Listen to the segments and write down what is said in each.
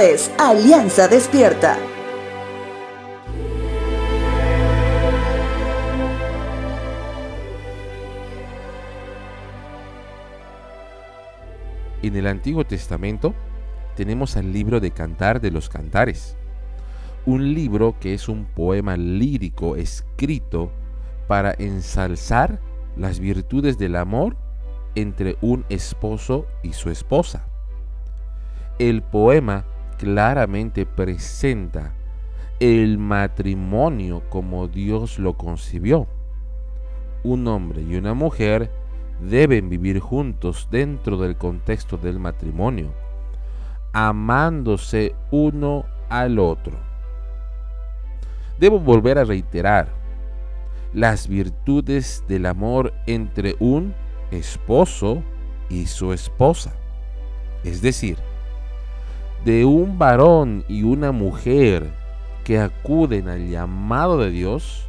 Es Alianza Despierta. En el Antiguo Testamento tenemos al libro de Cantar de los Cantares, un libro que es un poema lírico escrito para ensalzar las virtudes del amor entre un esposo y su esposa. El poema claramente presenta el matrimonio como Dios lo concibió. Un hombre y una mujer deben vivir juntos dentro del contexto del matrimonio, amándose uno al otro. Debo volver a reiterar las virtudes del amor entre un esposo y su esposa. Es decir, de un varón y una mujer que acuden al llamado de Dios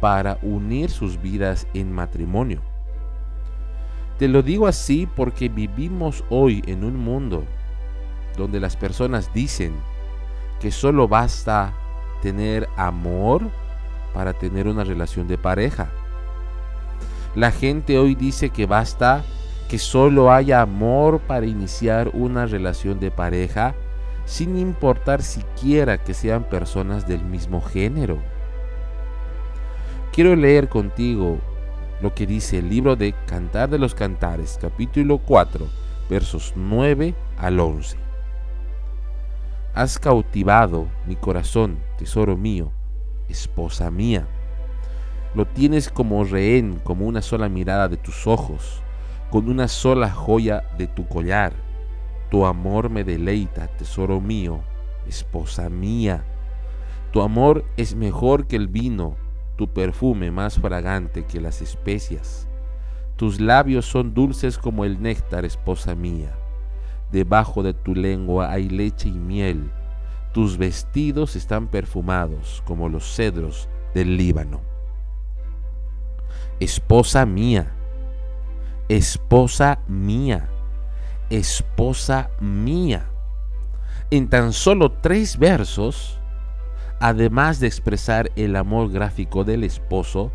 para unir sus vidas en matrimonio. Te lo digo así porque vivimos hoy en un mundo donde las personas dicen que solo basta tener amor para tener una relación de pareja. La gente hoy dice que basta que solo haya amor para iniciar una relación de pareja, sin importar siquiera que sean personas del mismo género. Quiero leer contigo lo que dice el libro de Cantar de los Cantares, capítulo 4, versos 9 al 11. Has cautivado mi corazón, tesoro mío, esposa mía lo tienes como rehén, como una sola mirada de tus ojos, con una sola joya de tu collar. Tu amor me deleita, tesoro mío, esposa mía. Tu amor es mejor que el vino, tu perfume más fragante que las especias. Tus labios son dulces como el néctar, esposa mía. Debajo de tu lengua hay leche y miel. Tus vestidos están perfumados como los cedros del Líbano esposa mía, esposa mía, esposa mía. En tan solo tres versos, además de expresar el amor gráfico del esposo,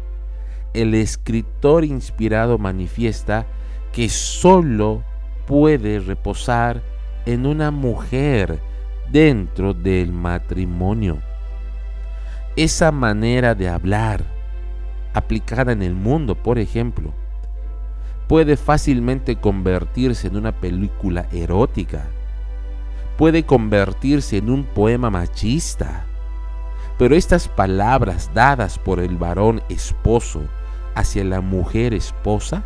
el escritor inspirado manifiesta que solo puede reposar en una mujer dentro del matrimonio. Esa manera de hablar, aplicada en el mundo, por ejemplo, puede fácilmente convertirse en una película erótica, puede convertirse en un poema machista, pero estas palabras dadas por el varón esposo hacia la mujer esposa,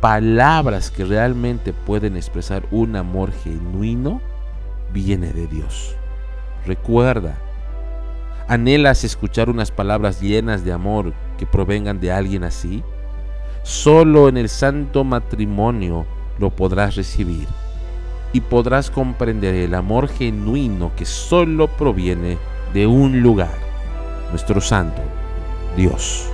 palabras que realmente pueden expresar un amor genuino, viene de Dios. Recuerda, ¿Anhelas escuchar unas palabras llenas de amor que provengan de alguien así? Solo en el santo matrimonio lo podrás recibir y podrás comprender el amor genuino que solo proviene de un lugar, nuestro santo Dios.